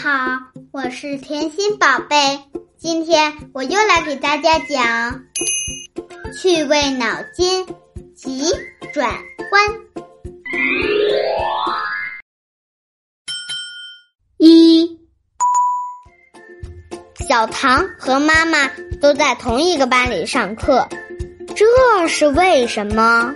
好，我是甜心宝贝。今天我又来给大家讲趣味脑筋急转弯。一，小唐和妈妈都在同一个班里上课，这是为什么？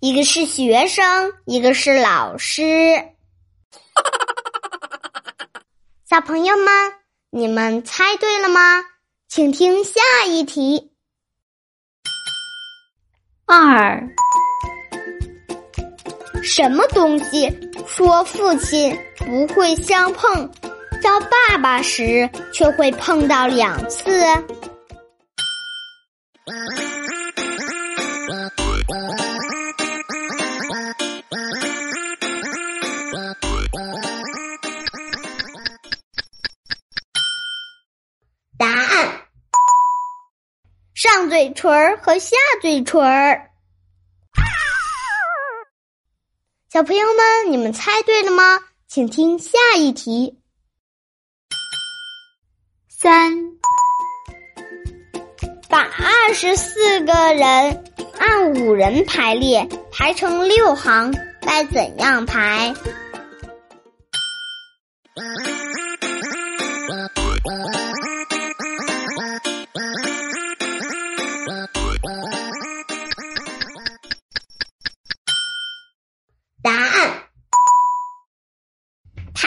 一个是学生，一个是老师。小朋友们，你们猜对了吗？请听下一题。二，什么东西说父亲不会相碰，叫爸爸时却会碰到两次？嘴唇儿和下嘴唇儿。小朋友们，你们猜对了吗？请听下一题。三，把二十四个人按五人排列，排成六行，该怎样排？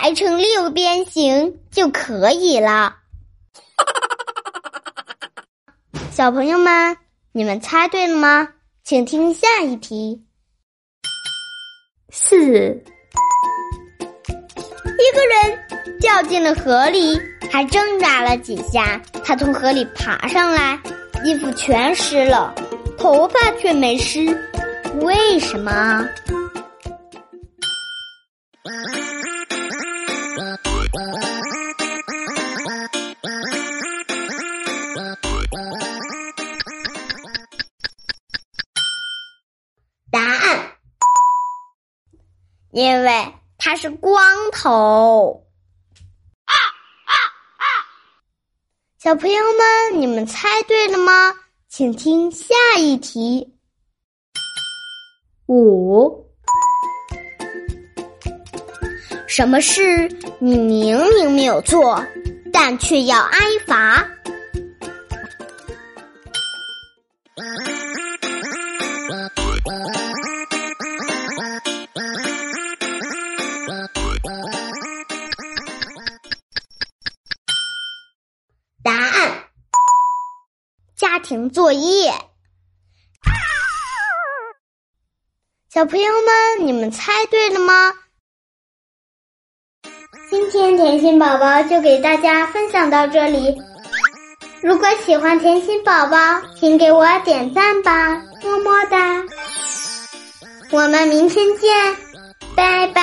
排成六边形就可以了。小朋友们，你们猜对了吗？请听下一题。四，一个人掉进了河里，还挣扎了几下，他从河里爬上来，衣服全湿了，头发却没湿，为什么？因为他是光头。啊啊啊小朋友们，你们猜对了吗？请听下一题。五，什么事你明明没有做，但却要挨罚？家庭作业。小朋友们，你们猜对了吗？今天甜心宝宝就给大家分享到这里。如果喜欢甜心宝宝，请给我点赞吧，么么哒！我们明天见，拜拜。